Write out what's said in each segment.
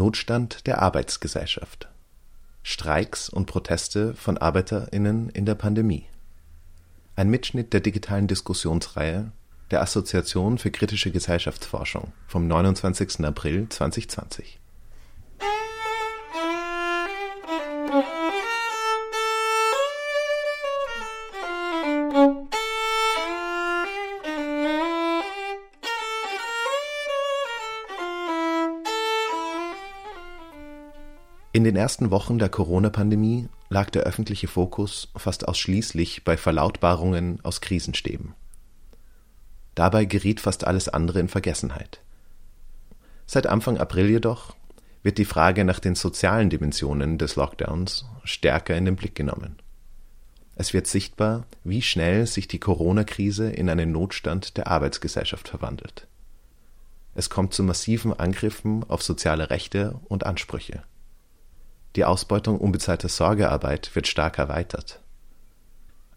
Notstand der Arbeitsgesellschaft. Streiks und Proteste von ArbeiterInnen in der Pandemie. Ein Mitschnitt der digitalen Diskussionsreihe der Assoziation für kritische Gesellschaftsforschung vom 29. April 2020. den ersten Wochen der Corona-Pandemie lag der öffentliche Fokus fast ausschließlich bei Verlautbarungen aus Krisenstäben. Dabei geriet fast alles andere in Vergessenheit. Seit Anfang April jedoch wird die Frage nach den sozialen Dimensionen des Lockdowns stärker in den Blick genommen. Es wird sichtbar, wie schnell sich die Corona-Krise in einen Notstand der Arbeitsgesellschaft verwandelt. Es kommt zu massiven Angriffen auf soziale Rechte und Ansprüche. Die Ausbeutung unbezahlter Sorgearbeit wird stark erweitert.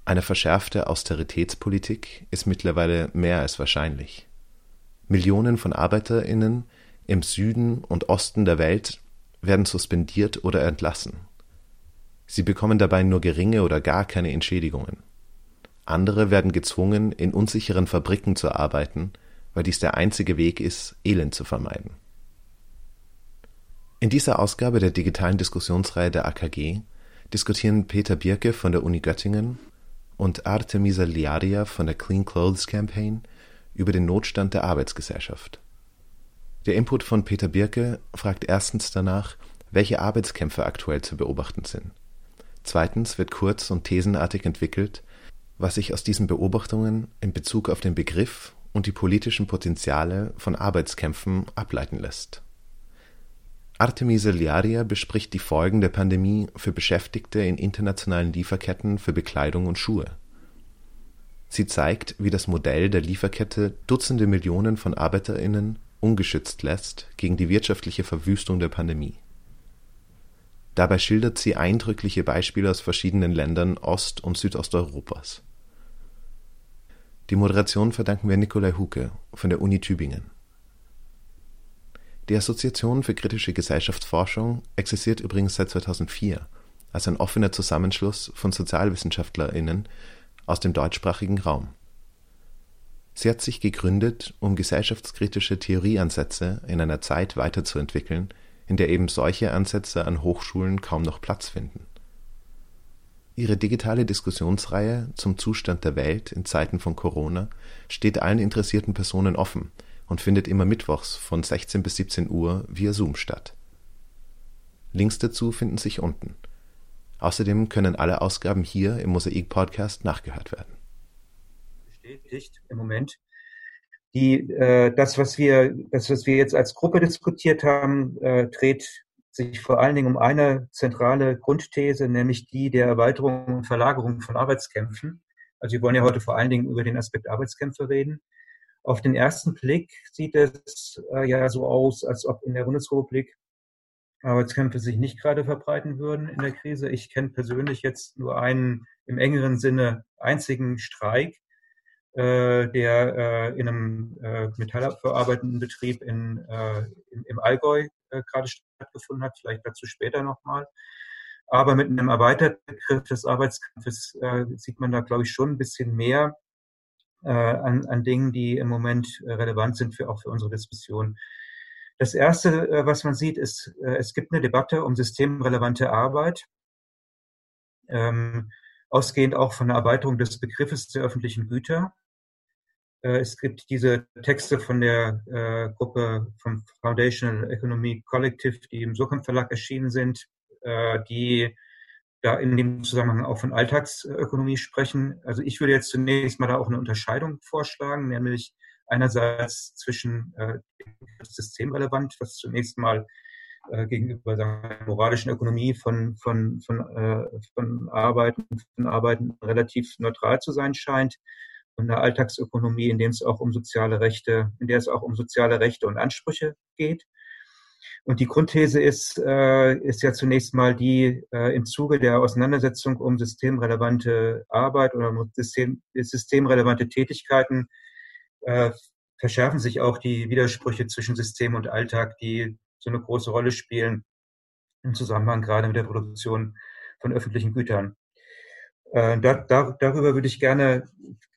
Eine verschärfte Austeritätspolitik ist mittlerweile mehr als wahrscheinlich. Millionen von Arbeiterinnen im Süden und Osten der Welt werden suspendiert oder entlassen. Sie bekommen dabei nur geringe oder gar keine Entschädigungen. Andere werden gezwungen, in unsicheren Fabriken zu arbeiten, weil dies der einzige Weg ist, Elend zu vermeiden. In dieser Ausgabe der digitalen Diskussionsreihe der AKG diskutieren Peter Birke von der Uni Göttingen und Artemisa Liaria von der Clean Clothes Campaign über den Notstand der Arbeitsgesellschaft. Der Input von Peter Birke fragt erstens danach, welche Arbeitskämpfe aktuell zu beobachten sind. Zweitens wird kurz und thesenartig entwickelt, was sich aus diesen Beobachtungen in Bezug auf den Begriff und die politischen Potenziale von Arbeitskämpfen ableiten lässt. Artemisa Liaria bespricht die Folgen der Pandemie für Beschäftigte in internationalen Lieferketten für Bekleidung und Schuhe. Sie zeigt, wie das Modell der Lieferkette Dutzende Millionen von ArbeiterInnen ungeschützt lässt gegen die wirtschaftliche Verwüstung der Pandemie. Dabei schildert sie eindrückliche Beispiele aus verschiedenen Ländern Ost- und Südosteuropas. Die Moderation verdanken wir Nikolai Huke von der Uni Tübingen. Die Assoziation für kritische Gesellschaftsforschung existiert übrigens seit 2004 als ein offener Zusammenschluss von SozialwissenschaftlerInnen aus dem deutschsprachigen Raum. Sie hat sich gegründet, um gesellschaftskritische Theorieansätze in einer Zeit weiterzuentwickeln, in der eben solche Ansätze an Hochschulen kaum noch Platz finden. Ihre digitale Diskussionsreihe zum Zustand der Welt in Zeiten von Corona steht allen interessierten Personen offen und findet immer mittwochs von 16 bis 17 Uhr via Zoom statt. Links dazu finden sich unten. Außerdem können alle Ausgaben hier im Mosaik Podcast nachgehört werden. Bestätigt im Moment. Die, äh, das, was wir, das, was wir jetzt als Gruppe diskutiert haben, äh, dreht sich vor allen Dingen um eine zentrale Grundthese, nämlich die der Erweiterung und Verlagerung von Arbeitskämpfen. Also wir wollen ja heute vor allen Dingen über den Aspekt Arbeitskämpfe reden. Auf den ersten Blick sieht es äh, ja so aus, als ob in der Bundesrepublik Arbeitskämpfe sich nicht gerade verbreiten würden in der Krise. Ich kenne persönlich jetzt nur einen im engeren Sinne einzigen Streik, äh, der äh, in einem äh, metallverarbeitenden Betrieb in, äh, im, im Allgäu äh, gerade stattgefunden hat, vielleicht dazu später nochmal. Aber mit einem erweiterten Begriff des Arbeitskampfes äh, sieht man da, glaube ich, schon ein bisschen mehr äh, an, an Dingen, die im Moment äh, relevant sind für auch für unsere Diskussion. Das erste, äh, was man sieht, ist, äh, es gibt eine Debatte um systemrelevante Arbeit, ähm, ausgehend auch von der Erweiterung des Begriffes der öffentlichen Güter. Äh, es gibt diese Texte von der äh, Gruppe vom Foundational Economy Collective, die im Surkamp Verlag erschienen sind, äh, die da in dem Zusammenhang auch von Alltagsökonomie sprechen. Also ich würde jetzt zunächst mal da auch eine Unterscheidung vorschlagen, nämlich einerseits zwischen äh, systemrelevant, was zunächst mal äh, gegenüber der moralischen Ökonomie von, von, von, äh, von Arbeiten, von Arbeiten relativ neutral zu sein scheint und der Alltagsökonomie, in dem es auch um soziale Rechte, in der es auch um soziale Rechte und Ansprüche geht. Und die Grundthese ist, äh, ist ja zunächst mal die, äh, im Zuge der Auseinandersetzung um systemrelevante Arbeit oder System, systemrelevante Tätigkeiten äh, verschärfen sich auch die Widersprüche zwischen System und Alltag, die so eine große Rolle spielen im Zusammenhang gerade mit der Produktion von öffentlichen Gütern. Äh, da, da, darüber würde ich gerne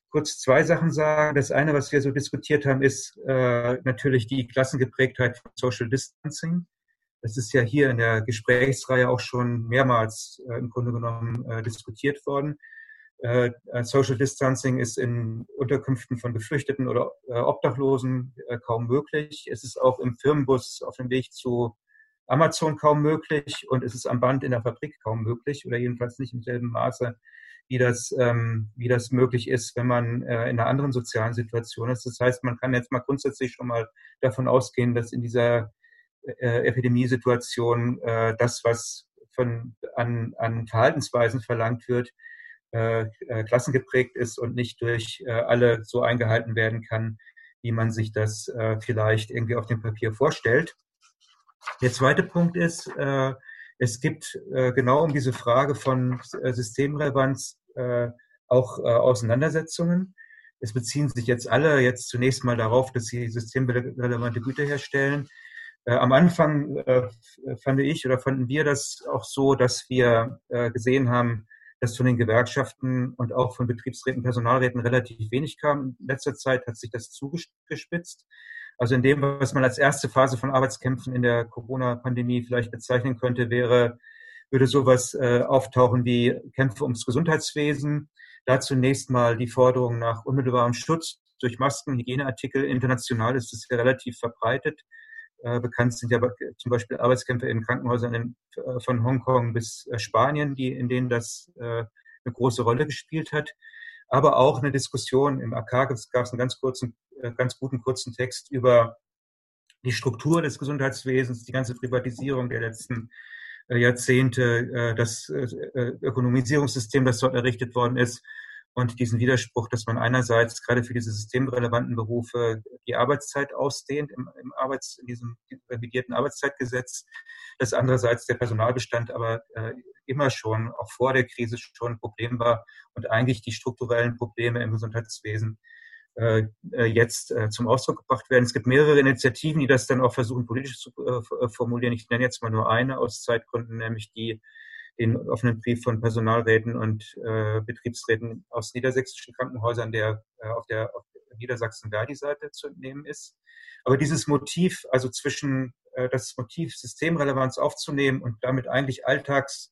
kurz zwei Sachen sagen. Das eine, was wir so diskutiert haben, ist äh, natürlich die Klassengeprägtheit von Social Distancing. Das ist ja hier in der Gesprächsreihe auch schon mehrmals äh, im Grunde genommen äh, diskutiert worden. Äh, Social Distancing ist in Unterkünften von Geflüchteten oder äh, Obdachlosen äh, kaum möglich. Es ist auch im Firmenbus auf dem Weg zu Amazon kaum möglich und es ist am Band in der Fabrik kaum möglich oder jedenfalls nicht im selben Maße, wie das, ähm, wie das möglich ist, wenn man äh, in einer anderen sozialen Situation ist. Das heißt, man kann jetzt mal grundsätzlich schon mal davon ausgehen, dass in dieser äh, Epidemiesituation äh, das, was von, an, an Verhaltensweisen verlangt wird, äh, äh, klassengeprägt ist und nicht durch äh, alle so eingehalten werden kann, wie man sich das äh, vielleicht irgendwie auf dem Papier vorstellt. Der zweite Punkt ist, äh, es gibt äh, genau um diese Frage von äh, Systemrelevanz äh, auch äh, Auseinandersetzungen. Es beziehen sich jetzt alle jetzt zunächst mal darauf, dass sie systemrelevante Güter herstellen. Äh, am Anfang äh, fand ich oder fanden wir das auch so, dass wir äh, gesehen haben, dass von den Gewerkschaften und auch von Betriebsräten, Personalräten relativ wenig kam. In letzter Zeit hat sich das zugespitzt. Also in dem, was man als erste Phase von Arbeitskämpfen in der Corona-Pandemie vielleicht bezeichnen könnte, wäre, würde sowas äh, auftauchen wie Kämpfe ums Gesundheitswesen. Da zunächst mal die Forderung nach unmittelbarem Schutz durch Masken, Hygieneartikel. International ist es ja relativ verbreitet. Äh, bekannt sind ja zum Beispiel Arbeitskämpfe in Krankenhäusern in, äh, von Hongkong bis äh, Spanien, die, in denen das äh, eine große Rolle gespielt hat. Aber auch eine Diskussion im AK gab es einen ganz kurzen ganz guten kurzen Text über die Struktur des Gesundheitswesens, die ganze Privatisierung der letzten äh, Jahrzehnte, äh, das Ökonomisierungssystem, das dort errichtet worden ist und diesen Widerspruch, dass man einerseits gerade für diese systemrelevanten Berufe die Arbeitszeit ausdehnt im, im Arbeits, in diesem revidierten Arbeitszeitgesetz, dass andererseits der Personalbestand aber äh, immer schon, auch vor der Krise schon ein Problem war und eigentlich die strukturellen Probleme im Gesundheitswesen äh, äh, jetzt äh, zum Ausdruck gebracht werden. Es gibt mehrere Initiativen, die das dann auch versuchen, politisch zu formulieren. Ich nenne jetzt mal nur eine aus Zeitgründen, nämlich die den offenen Brief von Personalräten und äh, Betriebsräten aus niedersächsischen Krankenhäusern, der äh, auf der, auf der Niedersachsen-Verdi-Seite zu entnehmen ist. Aber dieses Motiv, also zwischen äh, das Motiv Systemrelevanz aufzunehmen und damit eigentlich Alltags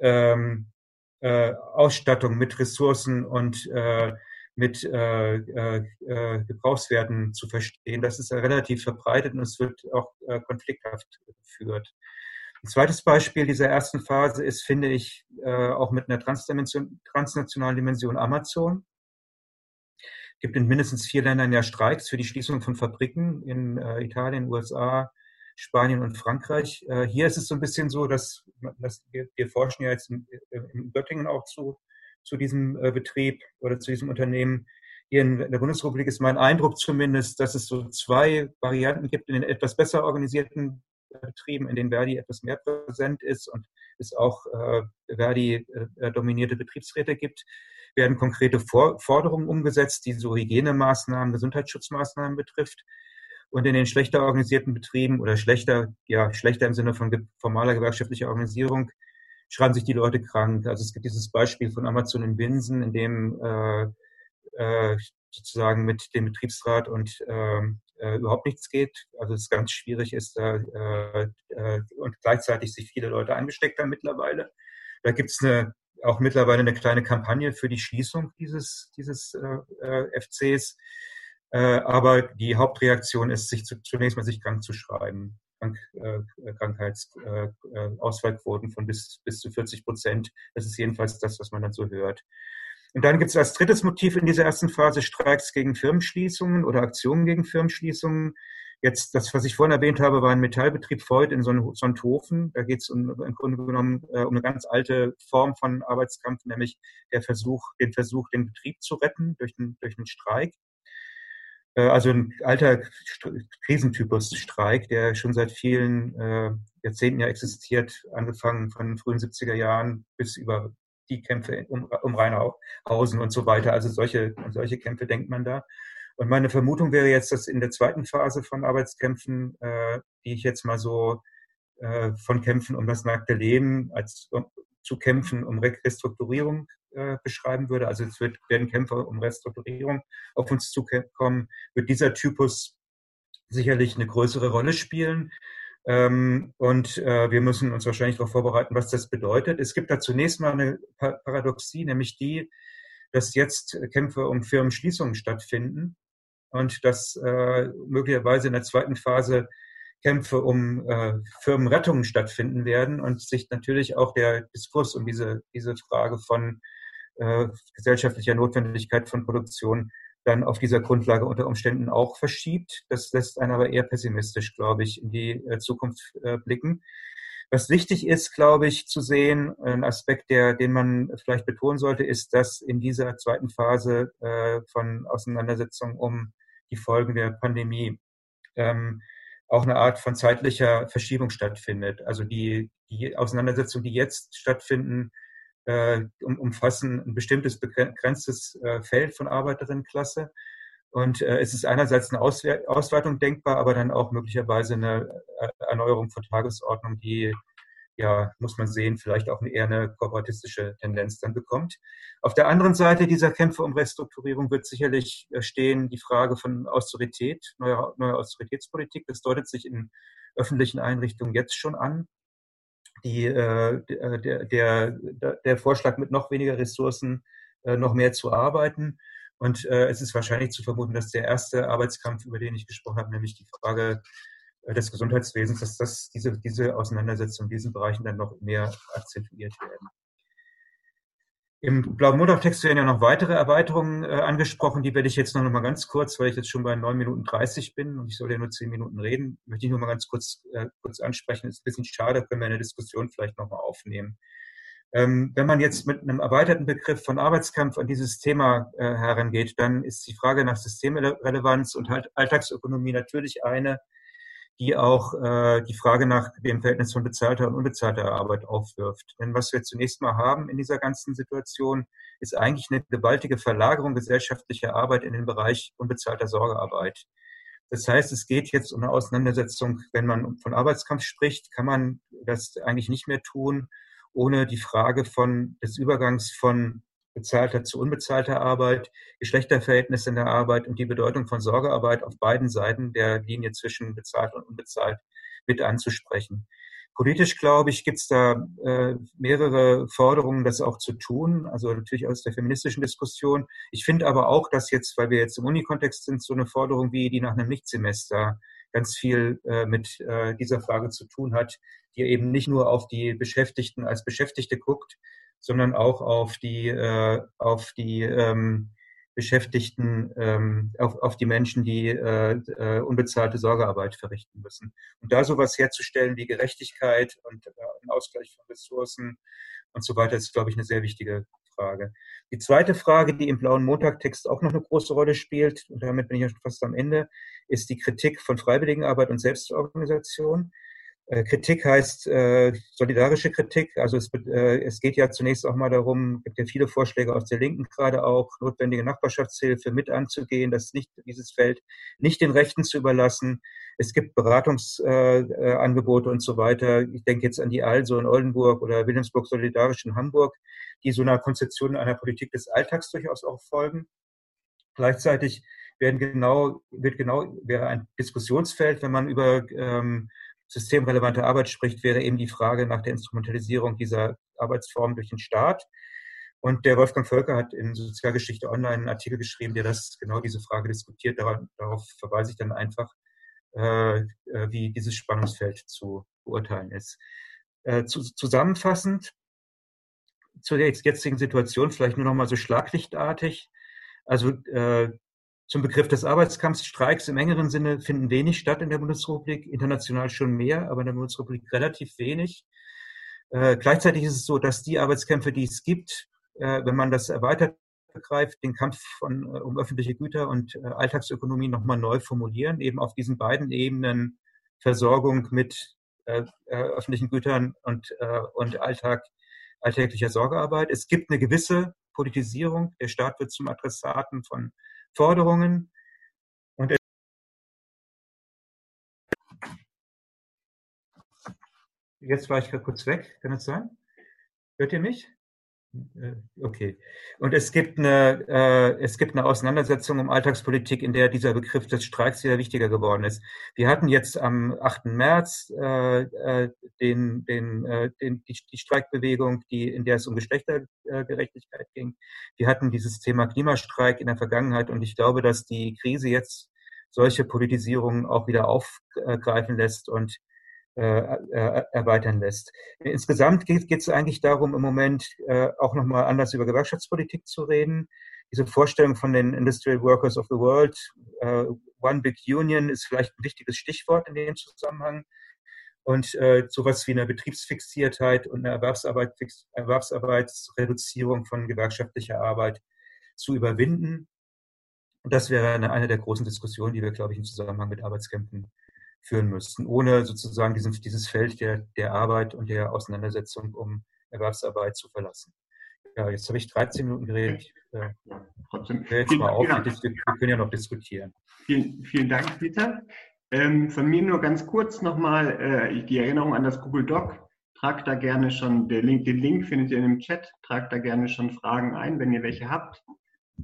ähm, äh, Ausstattung mit Ressourcen und äh, mit äh, äh, äh, Gebrauchswerten zu verstehen. Das ist relativ verbreitet und es wird auch äh, konflikthaft geführt. Ein zweites Beispiel dieser ersten Phase ist, finde ich, äh, auch mit einer transnationalen Dimension Amazon. Es gibt in mindestens vier Ländern ja Streiks für die Schließung von Fabriken in äh, Italien, USA, Spanien und Frankreich. Äh, hier ist es so ein bisschen so, dass, dass wir, wir forschen ja jetzt in, in Göttingen auch zu zu diesem äh, Betrieb oder zu diesem Unternehmen. Hier in der Bundesrepublik ist mein Eindruck zumindest, dass es so zwei Varianten gibt in den etwas besser organisierten Betrieben, in denen Verdi etwas mehr präsent ist und es auch äh, Verdi äh, dominierte Betriebsräte gibt, werden konkrete For Forderungen umgesetzt, die so Hygienemaßnahmen, Gesundheitsschutzmaßnahmen betrifft. Und in den schlechter organisierten Betrieben oder schlechter, ja, schlechter im Sinne von formaler gewerkschaftlicher Organisierung schreiben sich die Leute krank. Also es gibt dieses Beispiel von Amazon in Winsen, in dem äh, äh, sozusagen mit dem Betriebsrat und ähm, äh, überhaupt nichts geht. Also es ganz schwierig ist da äh, äh, und gleichzeitig sich viele Leute angesteckt haben mittlerweile. Da gibt es eine, auch mittlerweile eine kleine Kampagne für die Schließung dieses, dieses äh, äh FCs. Äh, aber die Hauptreaktion ist, sich zu, zunächst mal sich krank zu schreiben. Krank, äh, Krankheitsausfallquoten äh, äh von bis, bis zu 40 Prozent. Das ist jedenfalls das, was man dann so hört. Und dann gibt es als drittes Motiv in dieser ersten Phase Streiks gegen Firmenschließungen oder Aktionen gegen Firmenschließungen. Jetzt, das, was ich vorhin erwähnt habe, war ein Metallbetrieb Freud in Sonthofen. Da geht es um, im Grunde genommen äh, um eine ganz alte Form von Arbeitskampf, nämlich der Versuch, den Versuch, den Betrieb zu retten durch den, durch den Streik. Äh, also ein alter Krisentypus Streik, der schon seit vielen äh, Jahrzehnten ja existiert, angefangen von den frühen 70er Jahren bis über die Kämpfe um, um Rheinhausen und so weiter. Also solche, solche Kämpfe denkt man da. Und meine Vermutung wäre jetzt, dass in der zweiten Phase von Arbeitskämpfen, äh, die ich jetzt mal so äh, von Kämpfen um das nackte Leben als zu Kämpfen um Restrukturierung äh, beschreiben würde, also es wird, werden Kämpfe um Restrukturierung auf uns zukommen, wird dieser Typus sicherlich eine größere Rolle spielen. Ähm, und äh, wir müssen uns wahrscheinlich darauf vorbereiten, was das bedeutet. Es gibt da zunächst mal eine Paradoxie, nämlich die, dass jetzt Kämpfe um Firmenschließungen stattfinden und dass äh, möglicherweise in der zweiten Phase Kämpfe um äh, Firmenrettungen stattfinden werden und sich natürlich auch der Diskurs um diese, diese Frage von äh, gesellschaftlicher Notwendigkeit von Produktion dann auf dieser Grundlage unter Umständen auch verschiebt. Das lässt einen aber eher pessimistisch, glaube ich, in die äh, Zukunft äh, blicken. Was wichtig ist, glaube ich, zu sehen, ein Aspekt, der, den man vielleicht betonen sollte, ist, dass in dieser zweiten Phase äh, von Auseinandersetzung um die Folgen der Pandemie ähm, auch eine Art von zeitlicher Verschiebung stattfindet. Also die, die Auseinandersetzungen, die jetzt stattfinden, äh, um, umfassen ein bestimmtes begrenztes äh, Feld von Arbeiterinnenklasse. Und äh, es ist einerseits eine Auswe Ausweitung denkbar, aber dann auch möglicherweise eine äh, Erneuerung von Tagesordnung, die ja, muss man sehen, vielleicht auch eher eine kooperatistische Tendenz dann bekommt. Auf der anderen Seite dieser Kämpfe um Restrukturierung wird sicherlich äh, stehen die Frage von Austerität, neuer, neuer Austeritätspolitik. Das deutet sich in öffentlichen Einrichtungen jetzt schon an. Die, äh, der, der, der Vorschlag mit noch weniger Ressourcen äh, noch mehr zu arbeiten. Und äh, es ist wahrscheinlich zu vermuten, dass der erste Arbeitskampf, über den ich gesprochen habe, nämlich die Frage äh, des Gesundheitswesens, dass das, diese, diese Auseinandersetzung in diesen Bereichen dann noch mehr akzentuiert werden. Im blauen Montag-Text werden ja noch weitere Erweiterungen äh, angesprochen, die werde ich jetzt noch mal ganz kurz, weil ich jetzt schon bei 9 Minuten 30 bin und ich soll ja nur 10 Minuten reden, möchte ich nur mal ganz kurz, äh, kurz ansprechen. Ist ein bisschen schade, können wir eine Diskussion vielleicht noch mal aufnehmen. Ähm, wenn man jetzt mit einem erweiterten Begriff von Arbeitskampf an dieses Thema äh, herangeht, dann ist die Frage nach Systemrelevanz und halt Alltagsökonomie natürlich eine, die auch äh, die Frage nach dem Verhältnis von bezahlter und unbezahlter Arbeit aufwirft. Denn was wir zunächst mal haben in dieser ganzen Situation, ist eigentlich eine gewaltige Verlagerung gesellschaftlicher Arbeit in den Bereich unbezahlter Sorgearbeit. Das heißt, es geht jetzt um eine Auseinandersetzung, wenn man von Arbeitskampf spricht, kann man das eigentlich nicht mehr tun, ohne die Frage von des Übergangs von bezahlter zu unbezahlter Arbeit, Geschlechterverhältnisse in der Arbeit und die Bedeutung von Sorgearbeit auf beiden Seiten der Linie zwischen bezahlt und unbezahlt mit anzusprechen. Politisch, glaube ich, gibt es da äh, mehrere Forderungen, das auch zu tun, also natürlich aus der feministischen Diskussion. Ich finde aber auch, dass jetzt, weil wir jetzt im Unikontext sind, so eine Forderung wie die nach einem Nichtsemester ganz viel äh, mit äh, dieser Frage zu tun hat, die eben nicht nur auf die Beschäftigten als Beschäftigte guckt, sondern auch auf die, äh, auf die ähm, Beschäftigten, ähm, auf, auf die Menschen, die äh, äh, unbezahlte Sorgearbeit verrichten müssen. Und da sowas herzustellen wie Gerechtigkeit und äh, Ausgleich von Ressourcen und so weiter, ist, glaube ich, eine sehr wichtige Frage. Die zweite Frage, die im blauen Montagtext auch noch eine große Rolle spielt, und damit bin ich ja fast am Ende, ist die Kritik von Freiwilligenarbeit und Selbstorganisation. Äh, Kritik heißt äh, solidarische Kritik. Also es, äh, es geht ja zunächst auch mal darum, gibt ja viele Vorschläge aus der Linken gerade auch, notwendige Nachbarschaftshilfe mit anzugehen, das nicht dieses Feld nicht den Rechten zu überlassen. Es gibt Beratungsangebote äh, und so weiter. Ich denke jetzt an die Also in Oldenburg oder Wilhelmsburg Solidarisch in Hamburg, die so einer Konzeption einer Politik des Alltags durchaus auch folgen. Gleichzeitig werden genau, wird genau, wäre ein Diskussionsfeld, wenn man über ähm, systemrelevante Arbeit spricht, wäre eben die Frage nach der Instrumentalisierung dieser Arbeitsform durch den Staat. Und der Wolfgang Völker hat in Sozialgeschichte Online einen Artikel geschrieben, der das genau diese Frage diskutiert. Darauf, verweise ich dann einfach, äh, äh, wie dieses Spannungsfeld zu beurteilen ist. Äh, zu, zusammenfassend zur jetzigen Situation vielleicht nur noch mal so schlaglichtartig. Also zum Begriff des Arbeitskampfs, Streiks im engeren Sinne finden wenig statt in der Bundesrepublik, international schon mehr, aber in der Bundesrepublik relativ wenig. Äh, gleichzeitig ist es so, dass die Arbeitskämpfe, die es gibt, äh, wenn man das erweitert begreift, den Kampf von, äh, um öffentliche Güter und äh, Alltagsökonomie nochmal neu formulieren, eben auf diesen beiden Ebenen Versorgung mit äh, äh, öffentlichen Gütern und, und Alltag, alltäglicher Sorgearbeit. Es gibt eine gewisse Politisierung. Der Staat wird zum Adressaten von forderungen und Jetzt war ich gerade kurz weg, kann das sein? Hört ihr mich? Äh, okay. Und es gibt eine, äh, es gibt eine Auseinandersetzung um Alltagspolitik, in der dieser Begriff des Streiks wieder wichtiger geworden ist. Wir hatten jetzt am 8. März äh, äh, den, den, äh, den, die, die Streikbewegung, die, in der es um Geschlechtergerechtigkeit ging. Wir hatten dieses Thema Klimastreik in der Vergangenheit und ich glaube, dass die Krise jetzt solche Politisierungen auch wieder aufgreifen lässt und erweitern lässt. Insgesamt geht es eigentlich darum, im Moment äh, auch nochmal anders über Gewerkschaftspolitik zu reden. Diese Vorstellung von den Industrial Workers of the World, äh, One Big Union, ist vielleicht ein wichtiges Stichwort in dem Zusammenhang. Und äh, sowas wie eine Betriebsfixiertheit und eine Erwerbsarbeit, Erwerbsarbeitsreduzierung von gewerkschaftlicher Arbeit zu überwinden. Und das wäre eine, eine der großen Diskussionen, die wir, glaube ich, im Zusammenhang mit Arbeitskämpfen führen müssten, ohne sozusagen diesen, dieses Feld der, der Arbeit und der Auseinandersetzung um Erwerbsarbeit zu verlassen. Ja, jetzt habe ich 13 Minuten geredet. Ich äh, Trotzdem. jetzt mal auf. Wir, wir können ja noch diskutieren. Vielen, vielen Dank, Peter. Ähm, von mir nur ganz kurz nochmal äh, die Erinnerung an das Google Doc. Tragt da gerne schon, der Link, den Link findet ihr in dem Chat, tragt da gerne schon Fragen ein, wenn ihr welche habt.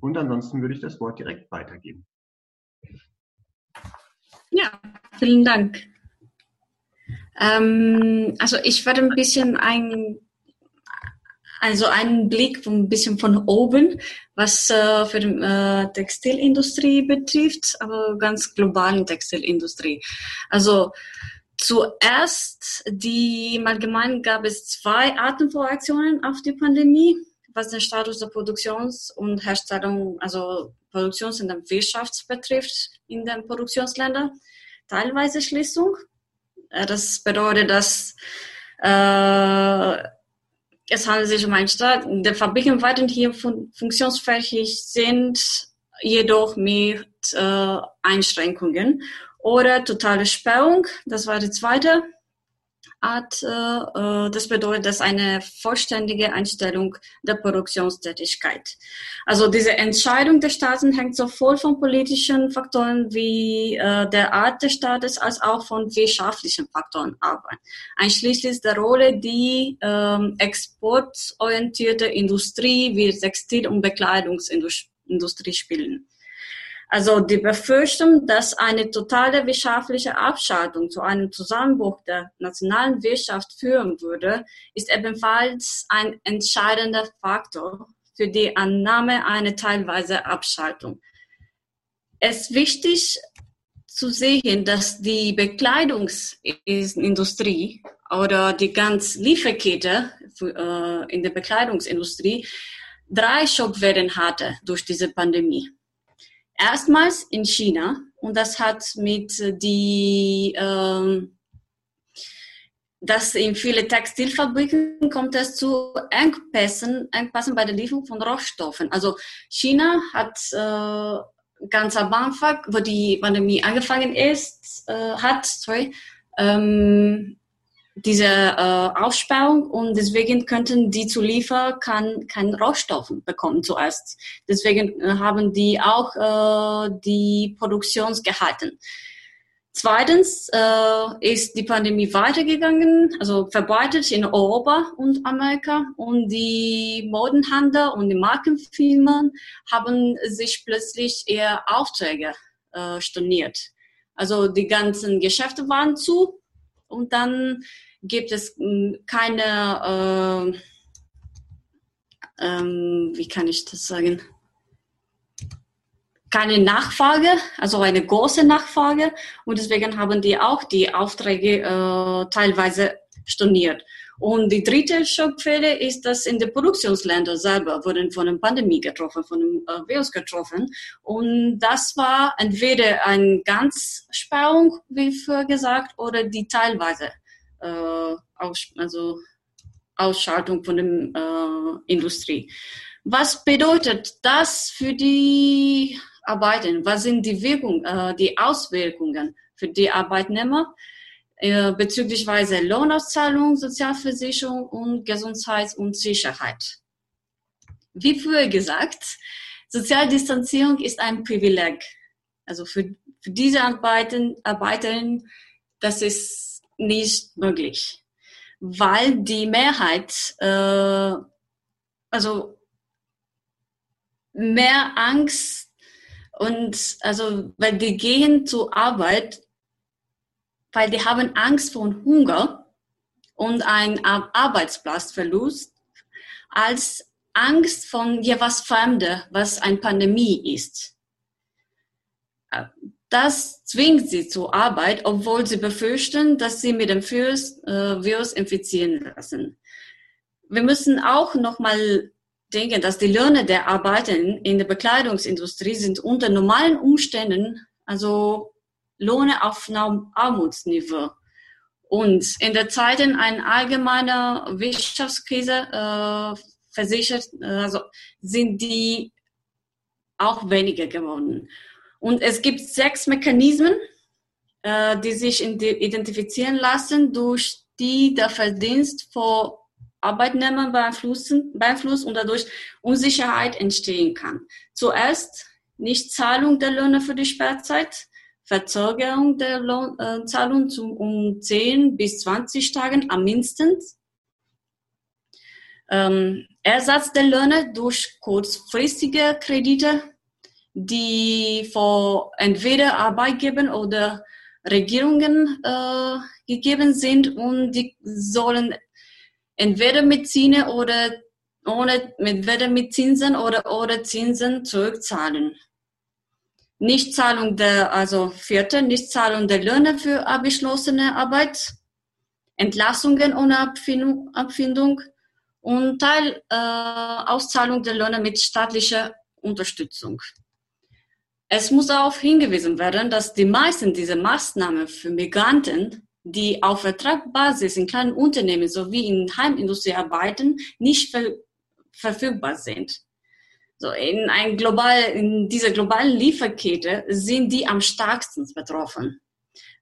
Und ansonsten würde ich das Wort direkt weitergeben. Ja, vielen Dank. Ähm, also ich werde ein bisschen ein, also einen Blick ein bisschen von oben, was äh, für die äh, Textilindustrie betrifft, aber ganz globalen Textilindustrie. Also zuerst, die im gab es zwei Arten von Reaktionen auf die Pandemie, was den Status der Produktions- und Herstellung, also Produktions- und Wirtschaft betrifft in den Produktionsländern teilweise Schließung. Äh, das bedeutet, dass äh, es handelt sich um einen Staat, der Fabriken weiterhin hier fun funktionsfähig sind, jedoch mit äh, Einschränkungen. Oder totale Sperrung, das war die zweite Art, äh, das bedeutet, dass eine vollständige Einstellung der Produktionstätigkeit. Also diese Entscheidung der Staaten hängt sowohl von politischen Faktoren wie äh, der Art des Staates als auch von wirtschaftlichen Faktoren ab, einschließlich der Rolle, die ähm, exportorientierte Industrie wie Textil- und Bekleidungsindustrie spielen. Also die Befürchtung, dass eine totale wirtschaftliche Abschaltung zu einem Zusammenbruch der nationalen Wirtschaft führen würde, ist ebenfalls ein entscheidender Faktor für die Annahme einer teilweise Abschaltung. Es ist wichtig zu sehen, dass die Bekleidungsindustrie oder die ganze Lieferkette äh, in der Bekleidungsindustrie drei Schockwellen hatte durch diese Pandemie erstmals in China und das hat mit die ähm, dass in viele Textilfabriken kommt es zu Engpässen, Engpässen bei der Lieferung von Rohstoffen. Also China hat äh, ganz am Anfang, wo die Pandemie angefangen ist, äh, hat, sorry, ähm, diese äh, Aussperrung und deswegen könnten die zu liefern kein, kein Rohstoffen bekommen zuerst. Deswegen äh, haben die auch äh, die Produktion gehalten. Zweitens äh, ist die Pandemie weitergegangen, also verbreitet in Europa und Amerika und die Modenhandel und die Markenfirmen haben sich plötzlich eher Aufträge äh, storniert. Also die ganzen Geschäfte waren zu und dann gibt es hm, keine, äh, ähm, wie kann ich das sagen, keine Nachfrage, also eine große Nachfrage und deswegen haben die auch die Aufträge äh, teilweise storniert. Und die dritte Schockquelle ist, dass in den Produktionsländern selber wurden von der Pandemie getroffen, von dem äh, Virus getroffen. Und das war entweder eine Ganzsperrung, wie früher gesagt, oder die teilweise aus, also Ausschaltung von der äh, Industrie. Was bedeutet das für die Arbeiter? Was sind die Wirkungen, äh, die Auswirkungen für die Arbeitnehmer äh, bezüglich Lohnauszahlung, Sozialversicherung und Gesundheit und Sicherheit? Wie früher gesagt, Sozialdistanzierung ist ein Privileg. Also für, für diese Arbeiter, Arbeiterinnen, das ist nicht möglich. weil die Mehrheit, äh, also mehr Angst und also, weil die gehen zur Arbeit, weil die haben Angst vor Hunger und ein Arbeitsplatzverlust als Angst von ja was Fremde, was eine Pandemie ist. Das zwingt sie zur Arbeit, obwohl sie befürchten, dass sie mit dem Virus, äh, Virus infizieren lassen. Wir müssen auch nochmal denken, dass die Löhne der Arbeiter in der Bekleidungsindustrie sind unter normalen Umständen, also Lohne auf Armutsniveau. Und in der Zeit in einer allgemeinen Wirtschaftskrise äh, versichert, äh, also sind die auch weniger geworden. Und es gibt sechs Mechanismen, äh, die sich identifizieren lassen, durch die der Verdienst vor Arbeitnehmern beeinflussen, beeinflusst und dadurch Unsicherheit entstehen kann. Zuerst Nichtzahlung der Löhne für die Sperrzeit, Verzögerung der Lohnzahlung äh, um 10 bis 20 Tagen am mindestens, ähm, Ersatz der Löhne durch kurzfristige Kredite, die vor entweder Arbeitgeber oder Regierungen äh, gegeben sind und die sollen entweder mit Zinsen oder ohne, entweder mit Zinsen oder ohne Zinsen zurückzahlen. Nichtzahlung der, also vierte, Nichtzahlung der Löhne für abgeschlossene Arbeit, Entlassungen ohne Abfindung, Abfindung und Teilauszahlung äh, der Löhne mit staatlicher Unterstützung. Es muss darauf hingewiesen werden, dass die meisten dieser Maßnahmen für Migranten, die auf Vertragsbasis in kleinen Unternehmen sowie in Heimindustrie arbeiten, nicht ver verfügbar sind. So in, ein global, in dieser globalen Lieferkette sind die am stärksten betroffen.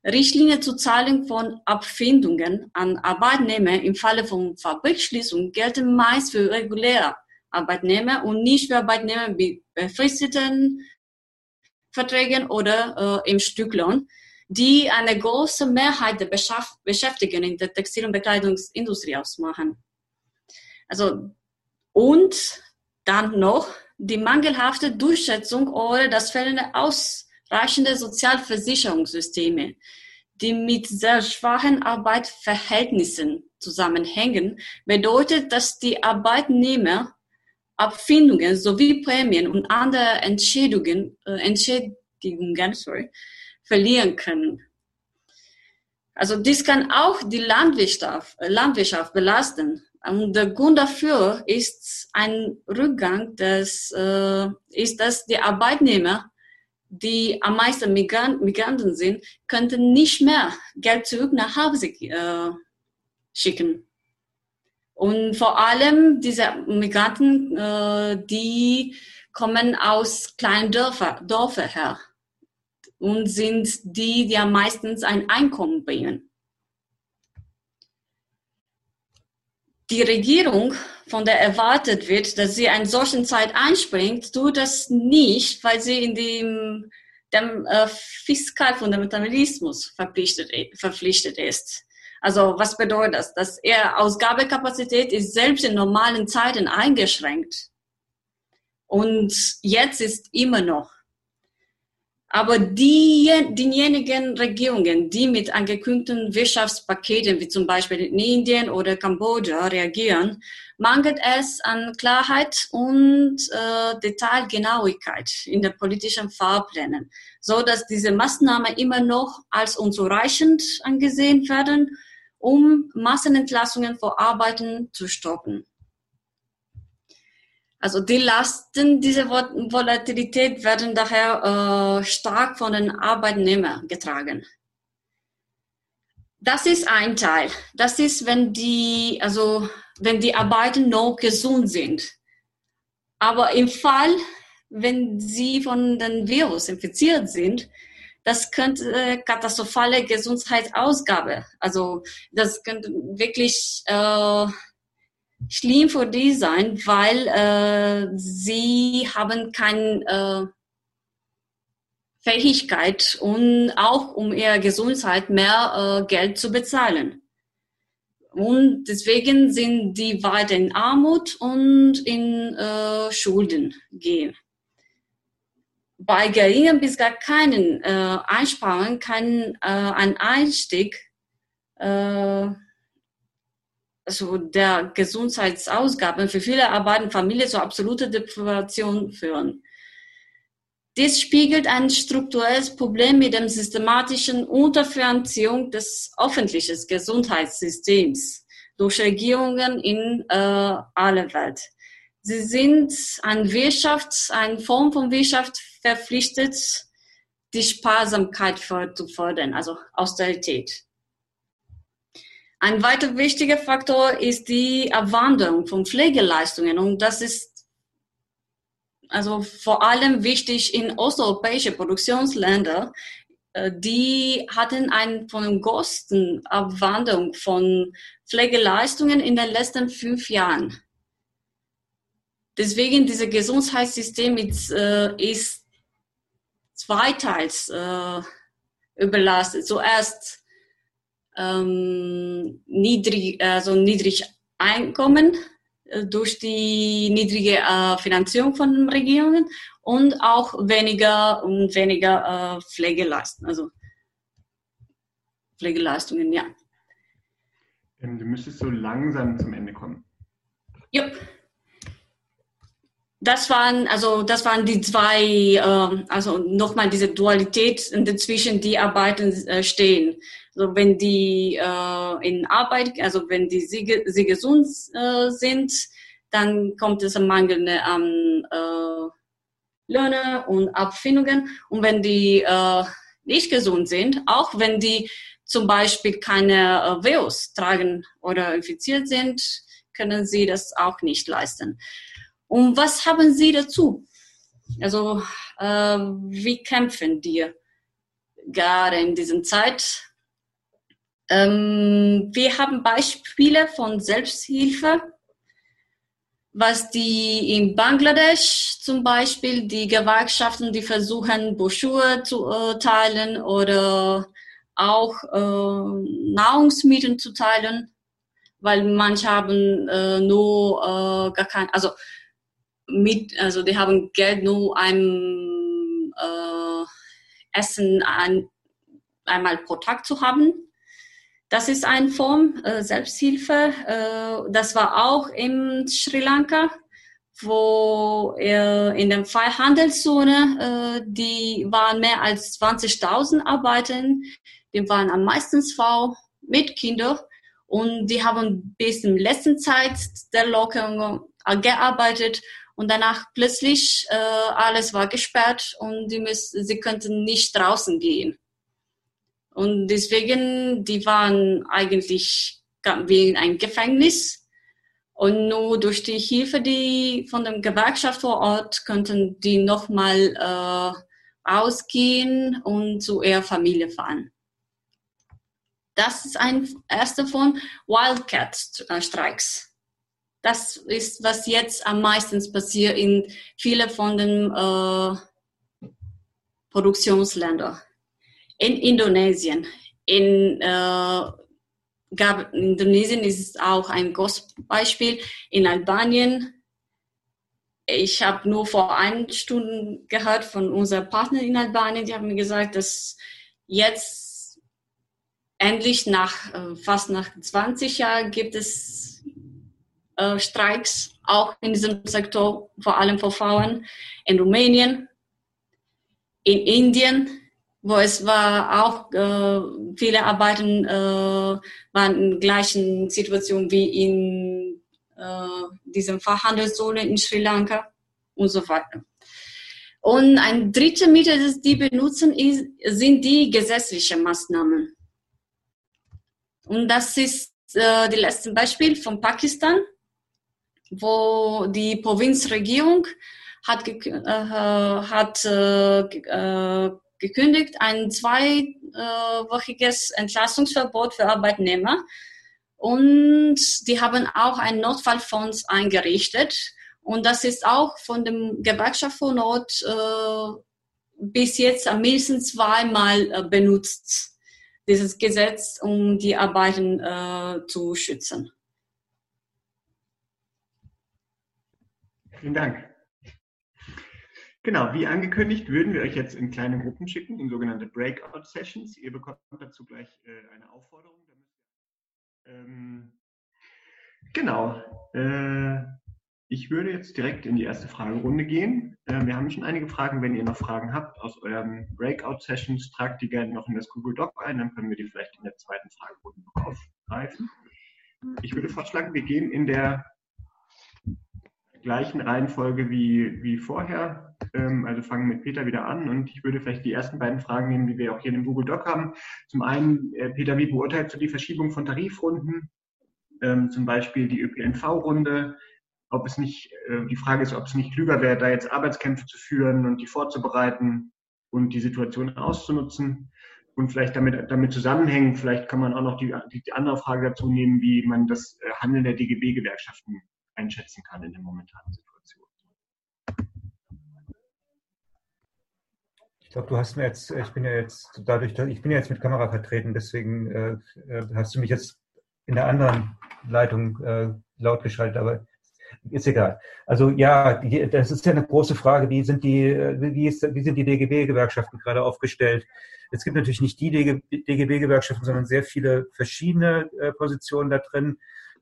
Richtlinie zur Zahlung von Abfindungen an Arbeitnehmer im Falle von Fabrikschließung gelten meist für reguläre Arbeitnehmer und nicht für Arbeitnehmer mit befristeten Verträgen oder äh, im Stücklohn, die eine große Mehrheit der Beschäftigten in der Textil- und Bekleidungsindustrie ausmachen. Also, und dann noch die mangelhafte Durchsetzung oder das fehlende Aus reichende Sozialversicherungssysteme, die mit sehr schwachen Arbeitsverhältnissen zusammenhängen, bedeutet, dass die Arbeitnehmer Abfindungen sowie Prämien und andere Entschädigungen, äh, Entschädigungen sorry, verlieren können. Also dies kann auch die Landwirtschaft, äh, Landwirtschaft belasten. Und der Grund dafür ist ein Rückgang, des, äh, ist, dass die Arbeitnehmer die am meisten Migranten sind, könnten nicht mehr Geld zurück nach Hause äh, schicken. Und vor allem diese Migranten, äh, die kommen aus kleinen Dörfern Dörfer her und sind die, die am meisten ein Einkommen bringen. Die Regierung von der erwartet wird, dass sie in solchen Zeit einspringt, tut das nicht, weil sie in dem, dem äh, Fiskalfundamentalismus verpflichtet, verpflichtet ist. Also was bedeutet das? Dass er Ausgabekapazität ist selbst in normalen Zeiten eingeschränkt. Und jetzt ist immer noch aber die, diejenigen Regierungen, die mit angekündigten Wirtschaftspaketen wie zum Beispiel in Indien oder Kambodscha reagieren, mangelt es an Klarheit und äh, Detailgenauigkeit in den politischen Fahrplänen, so dass diese Maßnahmen immer noch als unzureichend angesehen werden, um Massenentlassungen vor Arbeiten zu stoppen. Also die Lasten dieser Volatilität werden daher äh, stark von den Arbeitnehmern getragen. Das ist ein Teil. Das ist, wenn die, also wenn die Arbeiter noch gesund sind. Aber im Fall, wenn sie von dem Virus infiziert sind, das könnte katastrophale Gesundheitsausgabe. Also das könnte wirklich äh, schlimm für die sein, weil äh, sie haben keine äh, Fähigkeit und auch um ihre Gesundheit mehr äh, Geld zu bezahlen. Und deswegen sind die weiter in Armut und in äh, Schulden gehen. Bei geringen bis gar keinen äh, Einsparungen kann äh, ein Einstieg äh, also der Gesundheitsausgaben für viele arbeitende Familien zu absoluter Deprivation führen. Dies spiegelt ein strukturelles Problem mit der systematischen Unterfinanzierung des öffentlichen Gesundheitssystems durch Regierungen in äh, aller Welt. Sie sind an Wirtschaft, eine Form von Wirtschaft verpflichtet, die Sparsamkeit zu fördern, also Austerität. Ein weiter wichtiger Faktor ist die Abwanderung von Pflegeleistungen und das ist also vor allem wichtig in osteuropäischen Produktionsländern, äh, die hatten einen von den größten Abwanderung von Pflegeleistungen in den letzten fünf Jahren. Deswegen dieses Gesundheitssystem ist, äh, ist zweiteils äh, überlastet. Zuerst ähm, niedrig, also niedrig Einkommen äh, durch die niedrige äh, Finanzierung von Regierungen und auch weniger und weniger äh, Pflegeleistungen, also Pflegeleistungen, ja. Ähm, du müsstest so langsam zum Ende kommen. Ja. Das waren also das waren die zwei, äh, also nochmal diese Dualität dazwischen, die Arbeiten äh, stehen. Also wenn die äh, in Arbeit, also wenn die sie, sie gesund äh, sind, dann kommt es am Mangel an äh, Löhne und Abfindungen. Und wenn die äh, nicht gesund sind, auch wenn die zum Beispiel keine äh, Virus tragen oder infiziert sind, können sie das auch nicht leisten. Und was haben sie dazu? Also äh, wie kämpfen die gerade in dieser Zeit? Ähm, wir haben Beispiele von Selbsthilfe, was die in Bangladesch zum Beispiel die Gewerkschaften, die versuchen, Broschüre zu äh, teilen oder auch äh, Nahrungsmittel zu teilen, weil manche haben äh, nur äh, gar kein, also mit, also die haben Geld nur ein äh, Essen ein, einmal pro Tag zu haben. Das ist eine Form äh, Selbsthilfe. Äh, das war auch in Sri Lanka, wo äh, in der Freihandelszone, äh, die waren mehr als 20.000 Arbeiter, die waren am meisten Frau mit Kindern. Und die haben bis in letzten Zeit der Lockerung äh, gearbeitet und danach plötzlich äh, alles war gesperrt und die müssen, sie könnten nicht draußen gehen. Und deswegen, die waren eigentlich wie in einem Gefängnis. Und nur durch die Hilfe die von der Gewerkschaft vor Ort könnten die nochmal äh, ausgehen und zu ihrer Familie fahren. Das ist ein erster von Wildcat-Streiks. Das ist, was jetzt am meisten passiert in vielen von den äh, Produktionsländern in Indonesien. In, äh, gab, Indonesien ist auch ein großes Beispiel. In Albanien. Ich habe nur vor einer Stunde gehört von unserem Partner in Albanien, die haben mir gesagt, dass jetzt endlich nach äh, fast nach 20 Jahren gibt es äh, Streiks, auch in diesem Sektor, vor allem für Frauen, in Rumänien, in Indien, wo es war auch äh, viele Arbeiten äh, waren in gleichen Situationen wie in äh, diesem Fachhandelszone in Sri Lanka und so weiter. Und ein dritter Mittel, das die benutzen, ist, sind die gesetzlichen Maßnahmen. Und das ist äh, das letzte Beispiel von Pakistan, wo die Provinzregierung hat, äh, hat äh, äh gekündigt, ein zweiwöchiges Entlastungsverbot für Arbeitnehmer. Und die haben auch einen Notfallfonds eingerichtet. Und das ist auch von dem Gewerkschaft von Not äh, bis jetzt am mindestens zweimal äh, benutzt. dieses Gesetz, um die Arbeiten äh, zu schützen. Vielen Dank. Genau, wie angekündigt, würden wir euch jetzt in kleine Gruppen schicken, in sogenannte Breakout-Sessions. Ihr bekommt dazu gleich äh, eine Aufforderung. Ähm, genau. Äh, ich würde jetzt direkt in die erste Fragerunde gehen. Äh, wir haben schon einige Fragen. Wenn ihr noch Fragen habt aus euren Breakout-Sessions, tragt die gerne noch in das Google Doc ein, dann können wir die vielleicht in der zweiten Fragerunde noch aufgreifen. Ich würde vorschlagen, wir gehen in der gleichen Reihenfolge wie, wie vorher. Ähm, also fangen mit Peter wieder an und ich würde vielleicht die ersten beiden Fragen nehmen, die wir auch hier in dem Google Doc haben. Zum einen, äh, Peter, wie beurteilst du die Verschiebung von Tarifrunden? Ähm, zum Beispiel die ÖPNV-Runde, ob es nicht, äh, die Frage ist, ob es nicht klüger wäre, da jetzt Arbeitskämpfe zu führen und die vorzubereiten und die Situation auszunutzen. Und vielleicht damit, damit zusammenhängen, vielleicht kann man auch noch die, die andere Frage dazu nehmen, wie man das äh, Handeln der DGB-Gewerkschaften einschätzen kann in der momentanen Situation. Ich glaube, du hast mir jetzt, ich bin ja jetzt dadurch, ich bin ja jetzt mit Kamera vertreten, deswegen äh, äh hast du mich jetzt in der anderen Leitung äh, laut geschaltet, aber ist egal. Also ja, die, das ist ja eine große Frage. Wie sind die, wie, ist, wie sind die DGB-Gewerkschaften gerade aufgestellt? Es gibt natürlich nicht die DGB-Gewerkschaften, sondern sehr viele verschiedene äh, Positionen da drin.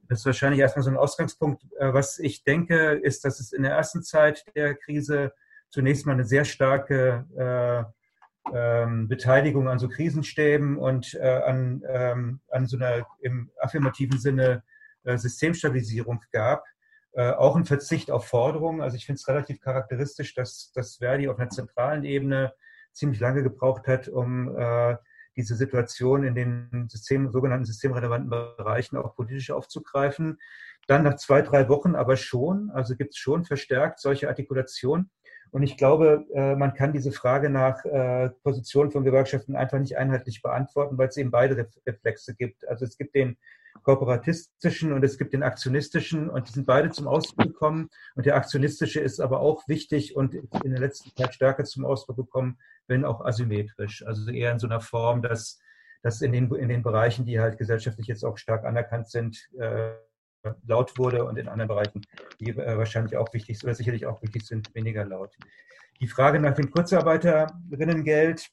Das ist wahrscheinlich erstmal so ein Ausgangspunkt. Äh, was ich denke, ist, dass es in der ersten Zeit der Krise zunächst mal eine sehr starke äh, ähm, Beteiligung an so Krisenstäben und äh, an, ähm, an so einer im affirmativen Sinne äh, Systemstabilisierung gab äh, auch ein Verzicht auf Forderungen. Also ich finde es relativ charakteristisch, dass, dass Verdi auf einer zentralen Ebene ziemlich lange gebraucht hat, um äh, diese Situation in den System, sogenannten systemrelevanten Bereichen auch politisch aufzugreifen. Dann nach zwei, drei Wochen aber schon, also gibt es schon verstärkt solche Artikulationen. Und ich glaube, äh, man kann diese Frage nach äh, Positionen von Gewerkschaften einfach nicht einheitlich beantworten, weil es eben beide Reflexe gibt. Also es gibt den kooperatistischen und es gibt den aktionistischen und die sind beide zum Ausdruck gekommen. Und der aktionistische ist aber auch wichtig und in der letzten Zeit stärker zum Ausdruck gekommen, wenn auch asymmetrisch. Also eher in so einer Form, dass, dass in, den, in den Bereichen, die halt gesellschaftlich jetzt auch stark anerkannt sind, äh, laut wurde und in anderen Bereichen, die äh, wahrscheinlich auch wichtig sind oder sicherlich auch wichtig sind, weniger laut. Die Frage nach dem Kurzarbeiterinnengeld